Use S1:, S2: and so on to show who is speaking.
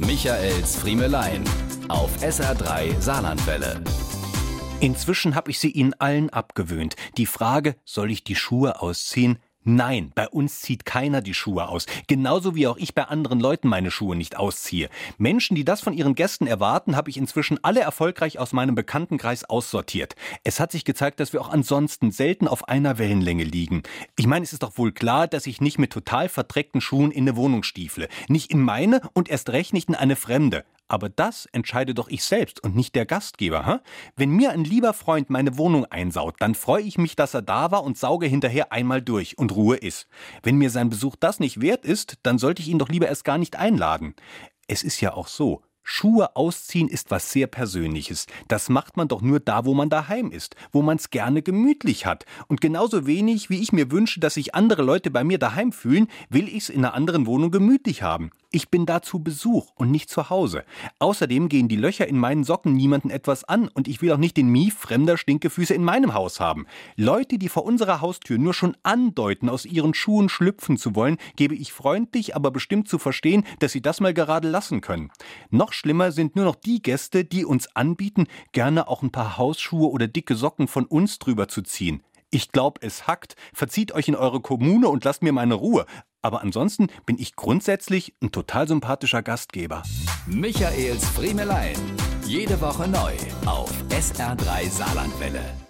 S1: Michaels Friemelein auf SR3 Saarlandwelle.
S2: Inzwischen habe ich sie ihnen allen abgewöhnt. Die Frage, soll ich die Schuhe ausziehen? Nein, bei uns zieht keiner die Schuhe aus. Genauso wie auch ich bei anderen Leuten meine Schuhe nicht ausziehe. Menschen, die das von ihren Gästen erwarten, habe ich inzwischen alle erfolgreich aus meinem Bekanntenkreis aussortiert. Es hat sich gezeigt, dass wir auch ansonsten selten auf einer Wellenlänge liegen. Ich meine, es ist doch wohl klar, dass ich nicht mit total verdreckten Schuhen in eine Wohnung stiefle. Nicht in meine und erst recht nicht in eine fremde. Aber das entscheide doch ich selbst und nicht der Gastgeber. Hä? Wenn mir ein lieber Freund meine Wohnung einsaut, dann freue ich mich, dass er da war und sauge hinterher einmal durch und Ruhe ist. Wenn mir sein Besuch das nicht wert ist, dann sollte ich ihn doch lieber erst gar nicht einladen. Es ist ja auch so, Schuhe ausziehen ist was sehr Persönliches. Das macht man doch nur da, wo man daheim ist, wo man's gerne gemütlich hat. Und genauso wenig, wie ich mir wünsche, dass sich andere Leute bei mir daheim fühlen, will ich's in einer anderen Wohnung gemütlich haben. Ich bin da zu Besuch und nicht zu Hause. Außerdem gehen die Löcher in meinen Socken niemanden etwas an und ich will auch nicht den Mief fremder Stinkefüße in meinem Haus haben. Leute, die vor unserer Haustür nur schon andeuten, aus ihren Schuhen schlüpfen zu wollen, gebe ich freundlich, aber bestimmt zu verstehen, dass sie das mal gerade lassen können. Noch schlimmer sind nur noch die Gäste, die uns anbieten, gerne auch ein paar Hausschuhe oder dicke Socken von uns drüber zu ziehen. Ich glaub, es hackt. Verzieht euch in eure Kommune und lasst mir meine Ruhe. Aber ansonsten bin ich grundsätzlich ein total sympathischer Gastgeber.
S1: Michaels Friemelein. Jede Woche neu auf SR3 Saarlandwelle.